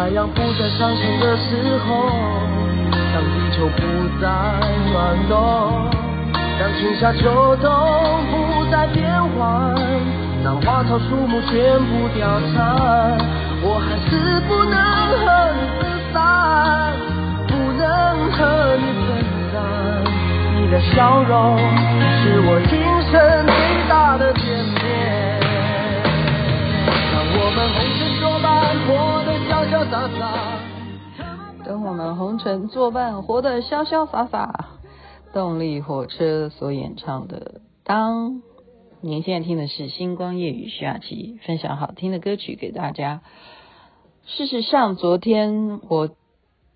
太阳不再上升的时候，当地球不再转动，当春夏秋冬不再变换，当花草树木全部凋残，我还是不能和我们红尘作伴，活得潇潇洒洒。动力火车所演唱的《当》，您现在听的是星光夜雨徐雅琪分享好听的歌曲给大家。事实上，昨天我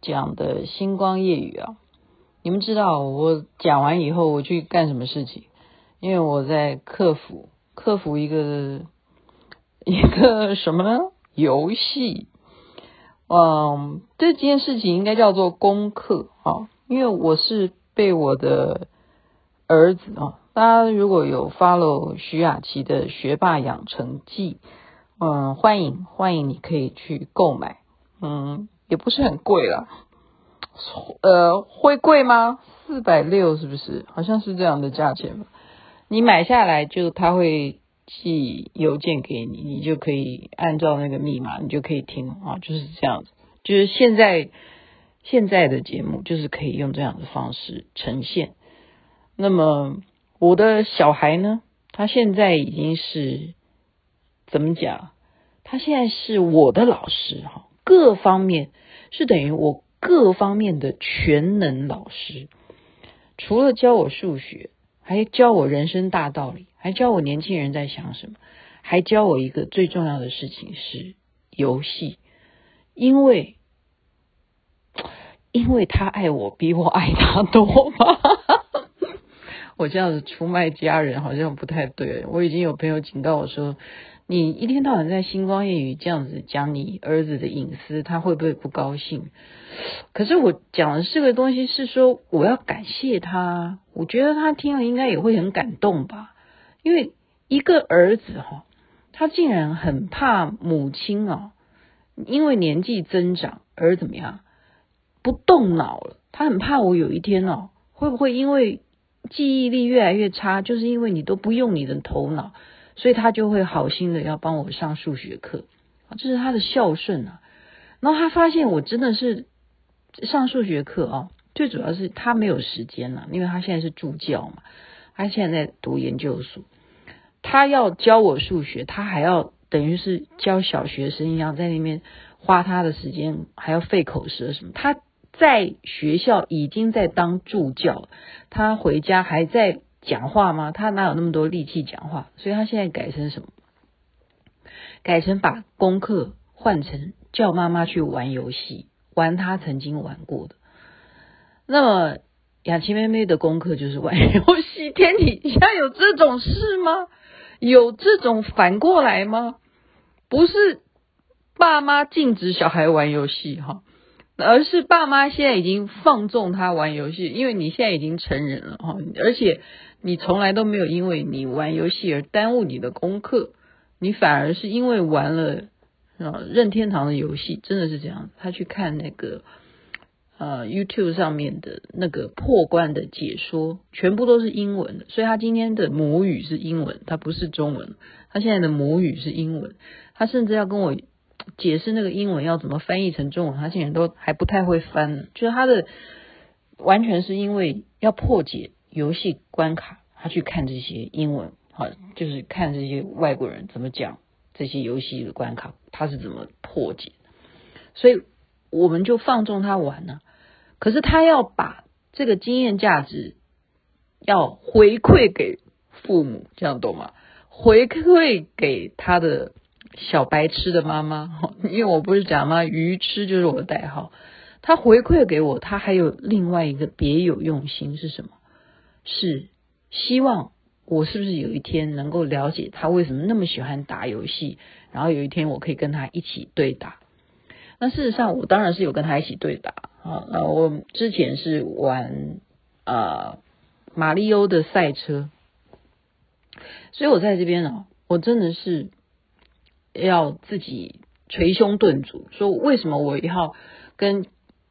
讲的星光夜雨啊，你们知道我讲完以后我去干什么事情？因为我在克服克服一个。一个什么呢？游戏，嗯，这件事情应该叫做功课啊，因为我是被我的儿子啊，大家如果有 follow 徐雅琪的学霸养成记，嗯，欢迎欢迎，你可以去购买，嗯，也不是很贵啦，呃，会贵吗？四百六是不是？好像是这样的价钱。你买下来就他会。寄邮件给你，你就可以按照那个密码，你就可以听啊，就是这样子。就是现在现在的节目，就是可以用这样的方式呈现。那么我的小孩呢，他现在已经是怎么讲？他现在是我的老师哈，各方面是等于我各方面的全能老师，除了教我数学。还教我人生大道理，还教我年轻人在想什么，还教我一个最重要的事情是游戏，因为因为他爱我比我爱他多嘛。我这样子出卖家人好像不太对。我已经有朋友警告我说，你一天到晚在星光夜语这样子讲你儿子的隐私，他会不会不高兴？可是我讲的这个东西是说，我要感谢他，我觉得他听了应该也会很感动吧。因为一个儿子哈，他竟然很怕母亲啊，因为年纪增长而怎么样不动脑了。他很怕我有一天哦，会不会因为记忆力越来越差，就是因为你都不用你的头脑。所以他就会好心的要帮我上数学课，这是他的孝顺啊。然后他发现我真的是上数学课啊，最主要是他没有时间了，因为他现在是助教嘛，他现在在读研究所，他要教我数学，他还要等于是教小学生一样，在那边花他的时间，还要费口舌什么。他在学校已经在当助教，他回家还在。讲话吗？他哪有那么多力气讲话？所以他现在改成什么？改成把功课换成叫妈妈去玩游戏，玩他曾经玩过的。那么雅琪妹妹的功课就是玩游戏。天底下有这种事吗？有这种反过来吗？不是爸妈禁止小孩玩游戏哈，而是爸妈现在已经放纵他玩游戏，因为你现在已经成人了哈，而且。你从来都没有因为你玩游戏而耽误你的功课，你反而是因为玩了啊任天堂的游戏，真的是这样。他去看那个呃 YouTube 上面的那个破关的解说，全部都是英文的，所以他今天的母语是英文，他不是中文。他现在的母语是英文，他甚至要跟我解释那个英文要怎么翻译成中文，他现在都还不太会翻。就是他的完全是因为要破解。游戏关卡，他去看这些英文，好，就是看这些外国人怎么讲这些游戏的关卡，他是怎么破解，所以我们就放纵他玩呢。可是他要把这个经验价值要回馈给父母，这样懂吗？回馈给他的小白痴的妈妈，因为我不是讲吗？鱼痴就是我的代号。他回馈给我，他还有另外一个别有用心是什么？是希望我是不是有一天能够了解他为什么那么喜欢打游戏，然后有一天我可以跟他一起对打。那事实上，我当然是有跟他一起对打啊。那我之前是玩啊马里欧的赛车，所以我在这边呢，我真的是要自己捶胸顿足，说为什么我要跟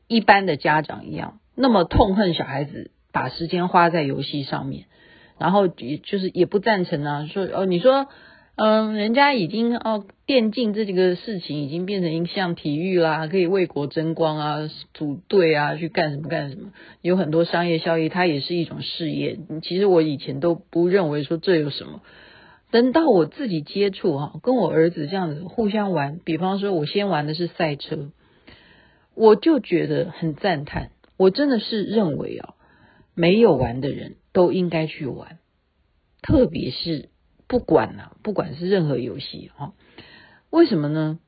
一般的家长一样，那么痛恨小孩子把时间花在游戏上面，然后也就是也不赞成啊，说哦，你说，嗯，人家已经哦，电竞这几个事情已经变成一项体育啦，可以为国争光啊，组队啊，去干什么干什么，有很多商业效益，它也是一种事业。其实我以前都不认为说这有什么，等到我自己接触哈，跟我儿子这样子互相玩，比方说我先玩的是赛车。我就觉得很赞叹，我真的是认为啊，没有玩的人都应该去玩，特别是不管啊，不管是任何游戏哈，为什么呢？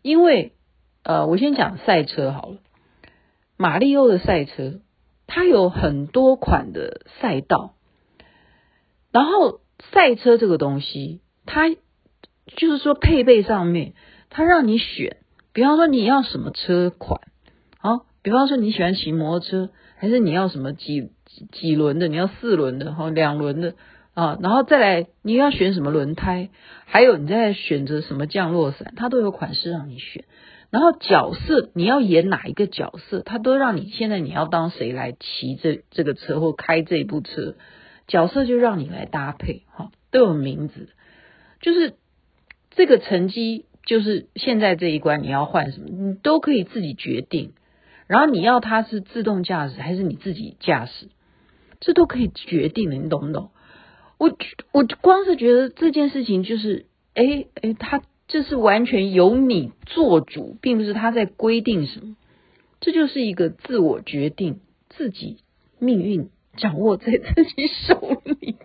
因为呃，我先讲赛车好了，马里欧的赛车，它有很多款的赛道，然后赛车这个东西，它就是说配备上面，它让你选。比方说你要什么车款，好，比方说你喜欢骑摩托车，还是你要什么几几几轮的？你要四轮的，哈，两轮的啊，然后再来你要选什么轮胎，还有你在选择什么降落伞，它都有款式让你选。然后角色你要演哪一个角色，它都让你现在你要当谁来骑这这个车或开这部车，角色就让你来搭配，哈，都有名字，就是这个成绩。就是现在这一关你要换什么，你都可以自己决定。然后你要它是自动驾驶还是你自己驾驶，这都可以决定的，你懂不懂？我我光是觉得这件事情就是，哎哎，它这是完全由你做主，并不是他在规定什么，这就是一个自我决定，自己命运掌握在自己手里，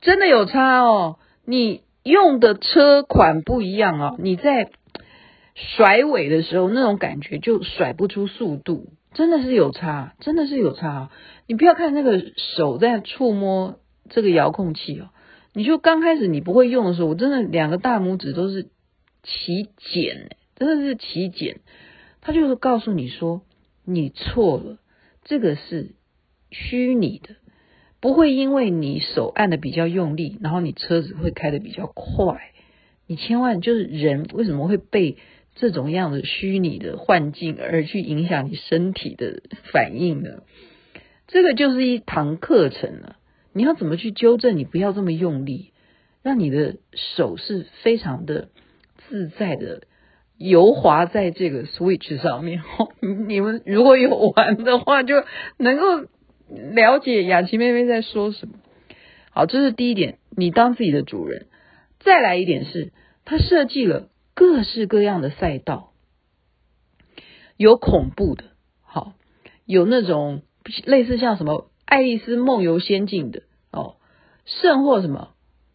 真的有差哦，你。用的车款不一样哦，你在甩尾的时候，那种感觉就甩不出速度，真的是有差，真的是有差。你不要看那个手在触摸这个遥控器哦，你就刚开始你不会用的时候，我真的两个大拇指都是起茧，真的是起茧。他就是告诉你说你错了，这个是虚拟的。不会因为你手按的比较用力，然后你车子会开的比较快。你千万就是人为什么会被这种样的虚拟的幻境而去影响你身体的反应呢？这个就是一堂课程了。你要怎么去纠正？你不要这么用力，让你的手是非常的自在的游滑在这个 switch 上面。你们如果有玩的话，就能够。了解雅琪妹妹在说什么。好，这是第一点，你当自己的主人。再来一点是，他设计了各式各样的赛道，有恐怖的，好，有那种类似像什么《爱丽丝梦游仙境》的哦，甚或什么，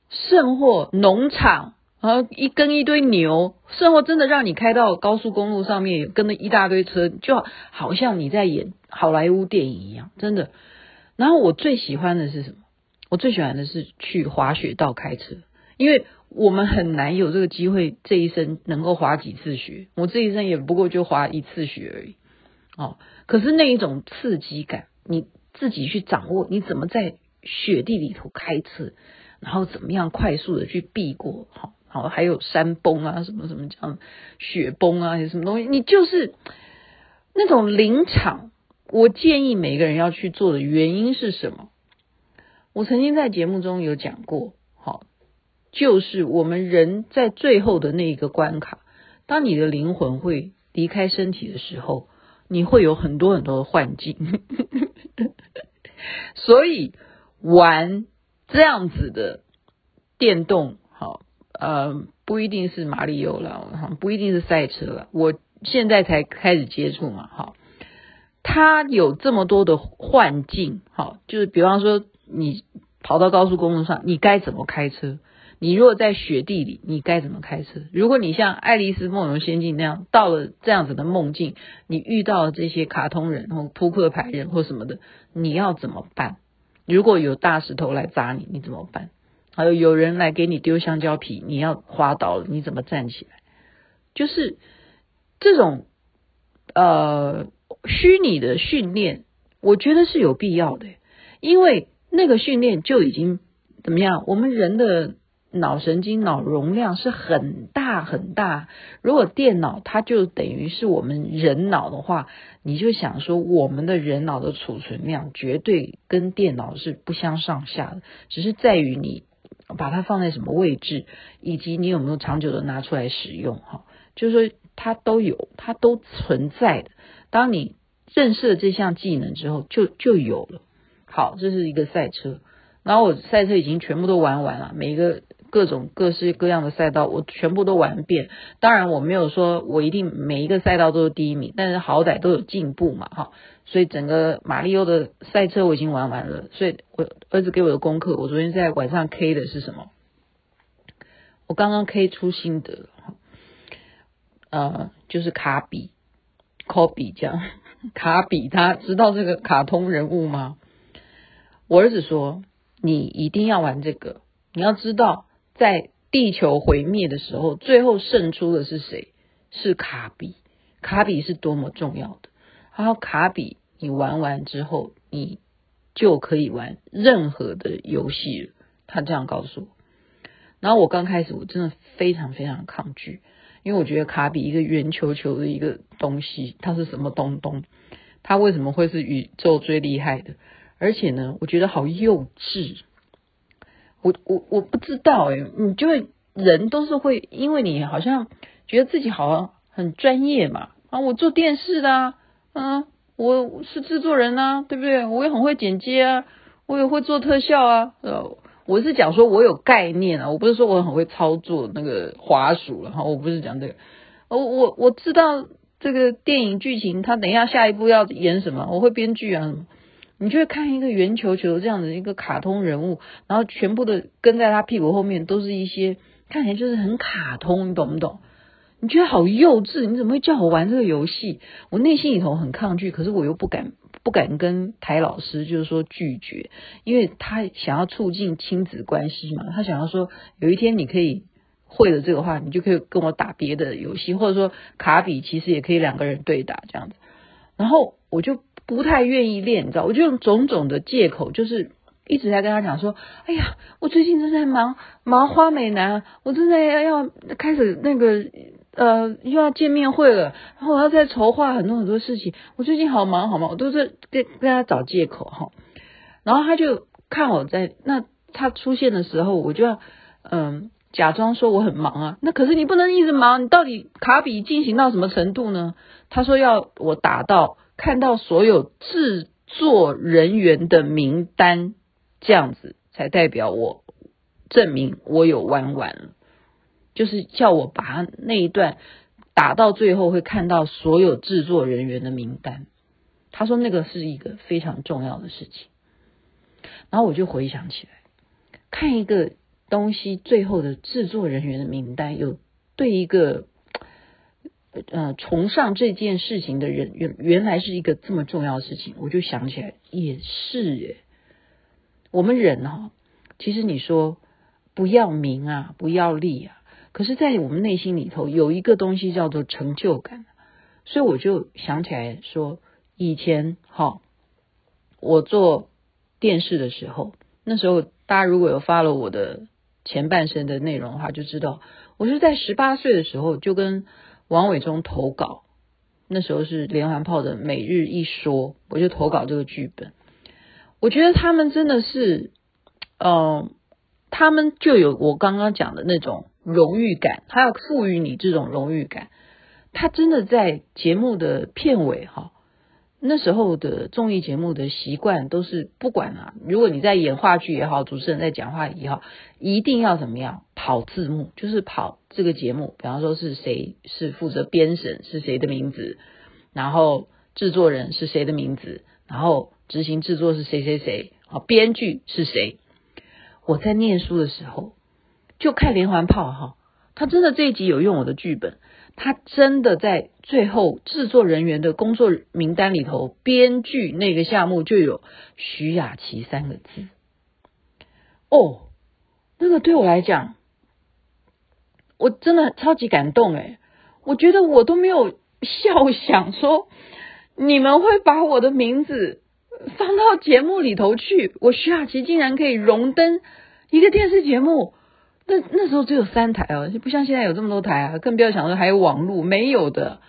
甚或农场，然后一跟一堆牛，甚或真的让你开到高速公路上面，跟了一大堆车，就好像你在演。好莱坞电影一样，真的。然后我最喜欢的是什么？我最喜欢的是去滑雪道开车，因为我们很难有这个机会，这一生能够滑几次雪。我这一生也不过就滑一次雪而已。哦，可是那一种刺激感，你自己去掌握，你怎么在雪地里头开车，然后怎么样快速的去避过，好，好，还有山崩啊，什么什么这样，雪崩啊，什么东西，你就是那种临场。我建议每个人要去做的原因是什么？我曾经在节目中有讲过，好，就是我们人在最后的那一个关卡，当你的灵魂会离开身体的时候，你会有很多很多的幻境，所以玩这样子的电动，好，呃，不一定是马里欧了，不一定是赛车了，我现在才开始接触嘛，好。它有这么多的幻境，好，就是比方说你跑到高速公路上，你该怎么开车？你如果在雪地里，你该怎么开车？如果你像《爱丽丝梦游仙境》那样到了这样子的梦境，你遇到了这些卡通人或扑克牌人或什么的，你要怎么办？如果有大石头来砸你，你怎么办？还有有人来给你丢香蕉皮，你要滑倒了，你怎么站起来？就是这种呃虚拟的训练，我觉得是有必要的，因为那个训练就已经怎么样？我们人的。脑神经脑容量是很大很大，如果电脑它就等于是我们人脑的话，你就想说我们的人脑的储存量绝对跟电脑是不相上下的，只是在于你把它放在什么位置，以及你有没有长久的拿出来使用哈，就是说它都有，它都存在的。当你认识了这项技能之后，就就有了。好，这是一个赛车，然后我赛车已经全部都玩完了，每一个。各种各式各样的赛道，我全部都玩遍。当然，我没有说我一定每一个赛道都是第一名，但是好歹都有进步嘛，哈。所以整个马里欧的赛车我已经玩完了。所以我儿子给我的功课，我昨天在晚上 K 的是什么？我刚刚 K 出心得，呃，就是卡比，科比这样。卡比他知道这个卡通人物吗？我儿子说，你一定要玩这个，你要知道。在地球毁灭的时候，最后胜出的是谁？是卡比。卡比是多么重要的。然后卡比，你玩完之后，你就可以玩任何的游戏。他这样告诉我。然后我刚开始我真的非常非常抗拒，因为我觉得卡比一个圆球球的一个东西，它是什么东东？它为什么会是宇宙最厉害的？而且呢，我觉得好幼稚。我我我不知道诶，你就会人都是会，因为你好像觉得自己好像很专业嘛啊，我做电视的啊，嗯，我是制作人啊，对不对？我也很会剪接啊，我也会做特效啊，呃，我是讲说我有概念啊，我不是说我很会操作那个滑鼠了哈，我不是讲这个，我我我知道这个电影剧情，他等一下下一步要演什么，我会编剧啊。你就会看一个圆球球这样的一个卡通人物，然后全部的跟在他屁股后面都是一些看起来就是很卡通，你懂不懂？你觉得好幼稚，你怎么会叫我玩这个游戏？我内心里头很抗拒，可是我又不敢不敢跟台老师就是说拒绝，因为他想要促进亲子关系嘛，他想要说有一天你可以会了这个话，你就可以跟我打别的游戏，或者说卡比其实也可以两个人对打这样子，然后我就。不太愿意练，你知道，我就用种种的借口，就是一直在跟他讲说：“哎呀，我最近正在忙忙花美男，我正在要要开始那个呃又要见面会了，然后我要再筹划很多很多事情，我最近好忙好忙，我都是跟跟他找借口哈。然后他就看我在那他出现的时候，我就要嗯、假装说我很忙啊，那可是你不能一直忙，你到底卡比进行到什么程度呢？他说要我打到。看到所有制作人员的名单，这样子才代表我证明我有玩完。就是叫我把那一段打到最后，会看到所有制作人员的名单。他说那个是一个非常重要的事情。然后我就回想起来，看一个东西最后的制作人员的名单，有对一个。呃，崇尚这件事情的人原原来是一个这么重要的事情，我就想起来也是耶。我们人哈、其实你说不要名啊，不要利啊，可是，在我们内心里头有一个东西叫做成就感，所以我就想起来说，以前哈、我做电视的时候，那时候大家如果有发了我的前半生的内容的话，就知道我是在十八岁的时候就跟。王伟忠投稿，那时候是连环炮的每日一说，我就投稿这个剧本。我觉得他们真的是，嗯、呃，他们就有我刚刚讲的那种荣誉感，他要赋予你这种荣誉感。他真的在节目的片尾哈。那时候的综艺节目的习惯都是不管啊，如果你在演话剧也好，主持人在讲话也好，一定要怎么样跑字幕，就是跑这个节目，比方说是谁是负责编审是谁的名字，然后制作人是谁的名字，然后执行制作是谁谁谁啊，编剧是谁。我在念书的时候，就看连环炮哈，他真的这一集有用我的剧本，他真的在最后制作人员的工作名单里头，编剧那个项目就有徐雅琪三个字。哦，那个对我来讲，我真的超级感动诶，我觉得我都没有笑 想说你们会把我的名字放到节目里头去，我徐雅琪竟然可以荣登一个电视节目。那那时候只有三台哦，就不像现在有这么多台啊，更不要想说还有网络，没有的。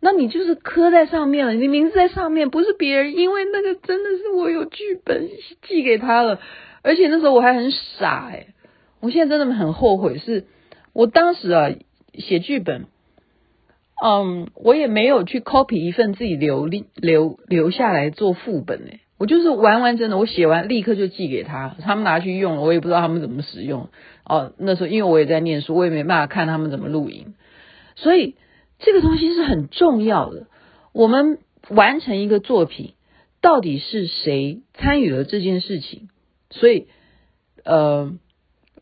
那你就是刻在上面了，你名字在上面，不是别人，因为那个真的是我有剧本寄给他了，而且那时候我还很傻诶，我现在真的很后悔，是我当时啊写剧本，嗯，我也没有去 copy 一份自己留留留下来做副本诶，我就是完完整整的，我写完立刻就寄给他，他们拿去用了，我也不知道他们怎么使用。哦，那时候因为我也在念书，我也没办法看他们怎么录音，所以这个东西是很重要的。我们完成一个作品，到底是谁参与了这件事情？所以，呃，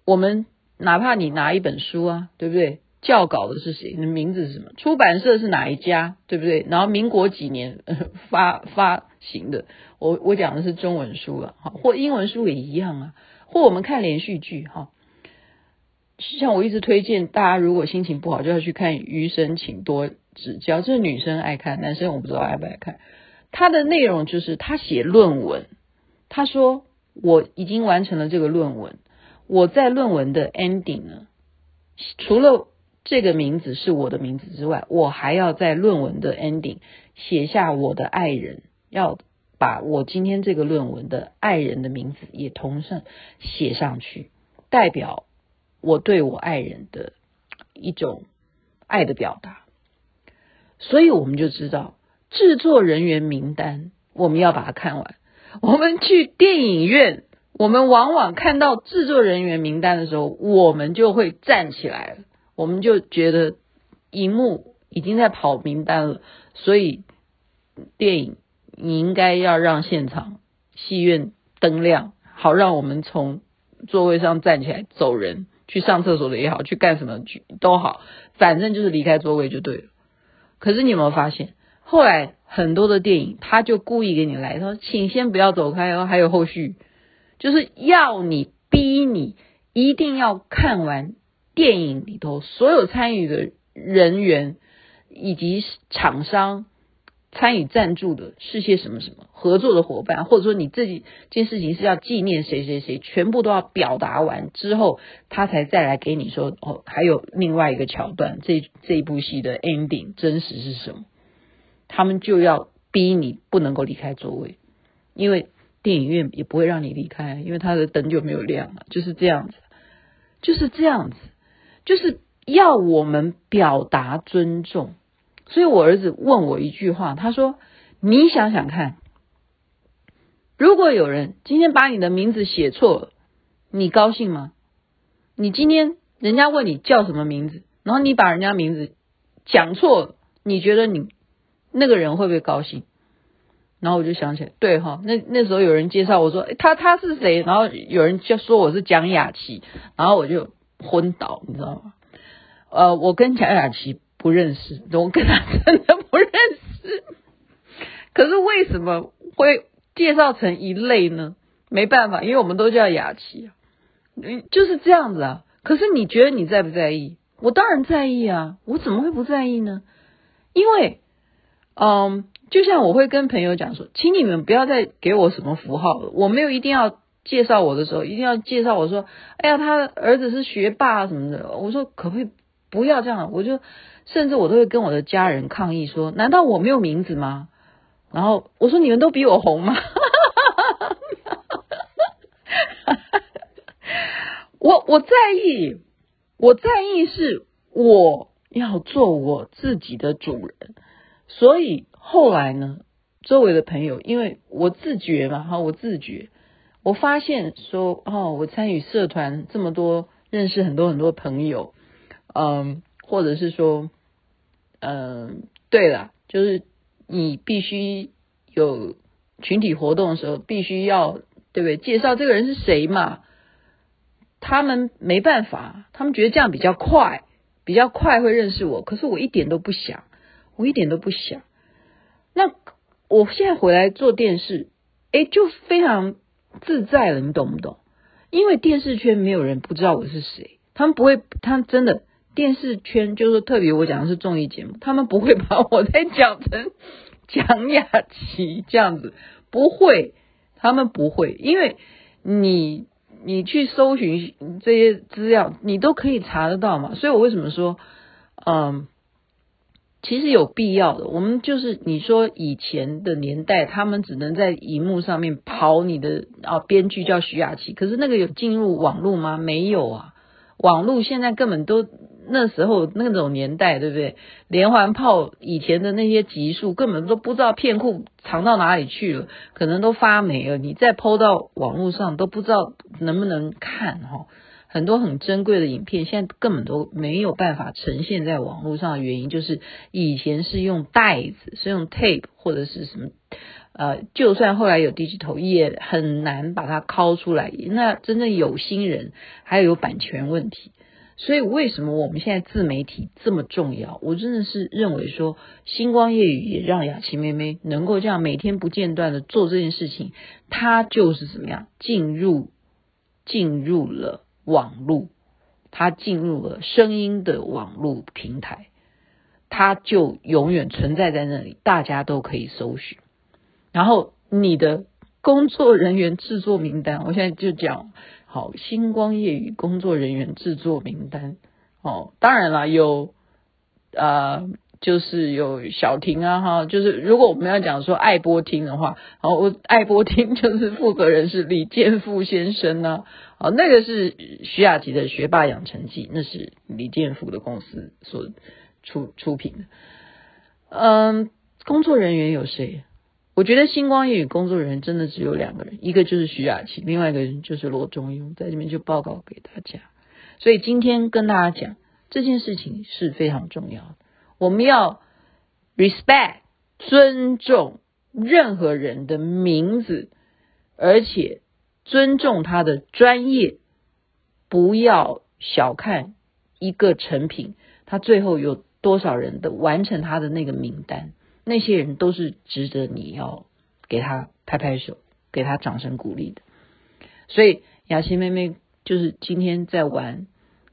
我们哪怕你拿一本书啊，对不对？校稿的是谁？你的名字是什么？出版社是哪一家？对不对？然后民国几年 发发行的？我我讲的是中文书了，哈，或英文书也一样啊，或我们看连续剧，哈。像我一直推荐大家，如果心情不好，就要去看《余生，请多指教》。这是女生爱看，男生我不知道爱不爱看。他的内容就是他写论文，他说我已经完成了这个论文，我在论文的 ending 呢，除了这个名字是我的名字之外，我还要在论文的 ending 写下我的爱人，要把我今天这个论文的爱人的名字也同上写上去，代表。我对我爱人的一种爱的表达，所以我们就知道制作人员名单，我们要把它看完。我们去电影院，我们往往看到制作人员名单的时候，我们就会站起来，我们就觉得荧幕已经在跑名单了，所以电影你应该要让现场戏院灯亮，好让我们从座位上站起来走人。去上厕所的也好，去干什么去都好，反正就是离开座位就对了。可是你有没有发现，后来很多的电影他就故意给你来，他说：“请先不要走开哦，还有后续，就是要你逼你一定要看完电影里头所有参与的人员以及厂商。”参与赞助的是些什么什么合作的伙伴，或者说你自己这件事情是要纪念谁谁谁，全部都要表达完之后，他才再来给你说哦，还有另外一个桥段，这这一部戏的 ending 真实是什么？他们就要逼你不能够离开座位，因为电影院也不会让你离开，因为他的灯就没有亮了，就是这样子，就是这样子，就是要我们表达尊重。所以我儿子问我一句话，他说：“你想想看，如果有人今天把你的名字写错了，你高兴吗？你今天人家问你叫什么名字，然后你把人家名字讲错了，你觉得你那个人会不会高兴？”然后我就想起来，对哈，那那时候有人介绍我说：“，他他是谁？”然后有人就说我是蒋雅琪，然后我就昏倒，你知道吗？呃，我跟蒋雅琪。不认识，我跟他真的不认识。可是为什么会介绍成一类呢？没办法，因为我们都叫雅琪，嗯，就是这样子啊。可是你觉得你在不在意？我当然在意啊，我怎么会不在意呢？因为，嗯，就像我会跟朋友讲说，请你们不要再给我什么符号了。我没有一定要介绍我的时候，一定要介绍我说，哎呀，他儿子是学霸啊什么的。我说可不可以不要这样？我就。甚至我都会跟我的家人抗议说：“难道我没有名字吗？”然后我说：“你们都比我红吗？” 我我在意，我在意是我要做我自己的主人。所以后来呢，周围的朋友，因为我自觉嘛，哈，我自觉，我发现说，哦，我参与社团这么多，认识很多很多朋友，嗯，或者是说。嗯，对了，就是你必须有群体活动的时候，必须要对不对？介绍这个人是谁嘛？他们没办法，他们觉得这样比较快，比较快会认识我。可是我一点都不想，我一点都不想。那我现在回来做电视，哎，就非常自在了，你懂不懂？因为电视圈没有人不知道我是谁，他们不会，他真的电视圈就是特别我讲的是综艺节目，他们不会把我再讲成蒋雅淇这样子，不会，他们不会，因为你你去搜寻这些资料，你都可以查得到嘛。所以我为什么说，嗯。其实有必要的，我们就是你说以前的年代，他们只能在荧幕上面跑你的啊，编剧叫徐雅琪，可是那个有进入网络吗？没有啊，网络现在根本都那时候那种年代，对不对？连环炮以前的那些集数根本都不知道片库藏到哪里去了，可能都发霉了，你再 PO 到网络上都不知道能不能看哈。很多很珍贵的影片，现在根本都没有办法呈现在网络上的原因，就是以前是用袋子，是用 tape 或者是什么，呃，就算后来有 digital，也很难把它拷出来。那真正有心人，还有版权问题。所以为什么我们现在自媒体这么重要？我真的是认为说，星光夜雨也让雅琪妹妹能够这样每天不间断的做这件事情，她就是怎么样进入进入了。网络，它进入了声音的网络平台，它就永远存在在那里，大家都可以搜寻。然后你的工作人员制作名单，我现在就讲好星光夜语工作人员制作名单哦，当然了，有呃。就是有小婷啊，哈，就是如果我们要讲说爱播厅的话，好，我爱播厅就是负责人是李健富先生呢，啊，那个是徐雅琪的学霸养成记，那是李健富的公司所出出品的。嗯，工作人员有谁？我觉得星光夜语工作人员真的只有两个人，一个就是徐雅琪，另外一个人就是罗中庸，在这边就报告给大家。所以今天跟大家讲这件事情是非常重要的。我们要 respect 尊重任何人的名字，而且尊重他的专业，不要小看一个成品，他最后有多少人的完成他的那个名单，那些人都是值得你要给他拍拍手，给他掌声鼓励的。所以雅琪妹妹就是今天在玩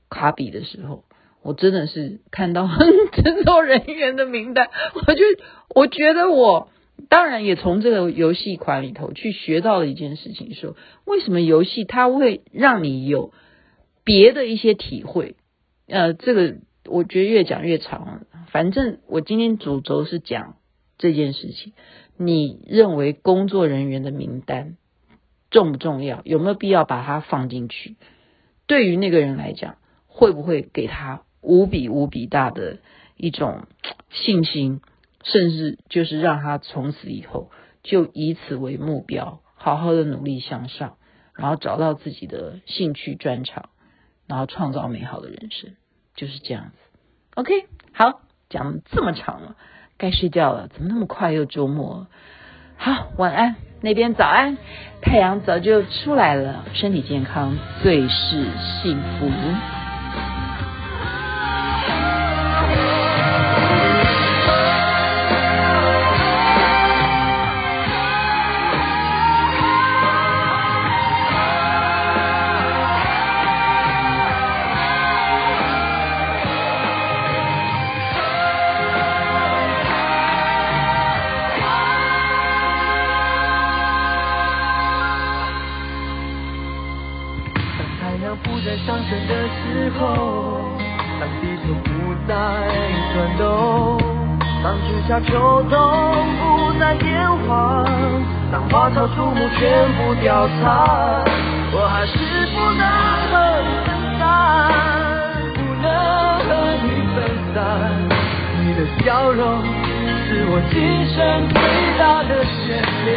卡比的时候。我真的是看到 制作人员的名单，我就我觉得我当然也从这个游戏款里头去学到了一件事情，说为什么游戏它会让你有别的一些体会。呃，这个我觉得越讲越长了，反正我今天主轴是讲这件事情。你认为工作人员的名单重不重要？有没有必要把它放进去？对于那个人来讲，会不会给他？无比无比大的一种信心，甚至就是让他从此以后就以此为目标，好好的努力向上，然后找到自己的兴趣专长，然后创造美好的人生，就是这样子。OK，好，讲这么长了，该睡觉了，怎么那么快又周末？好，晚安，那边早安，太阳早就出来了，身体健康最是幸福。我还是不能和你分散不能和你分散你的笑容是我今生最大的眷恋。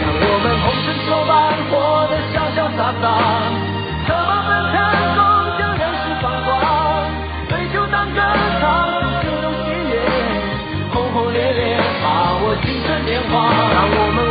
让我们红尘作伴活得潇潇洒洒策马奔腾共享人世繁华对酒当歌唱出心中喜悦轰轰烈烈把握青春年华。让我们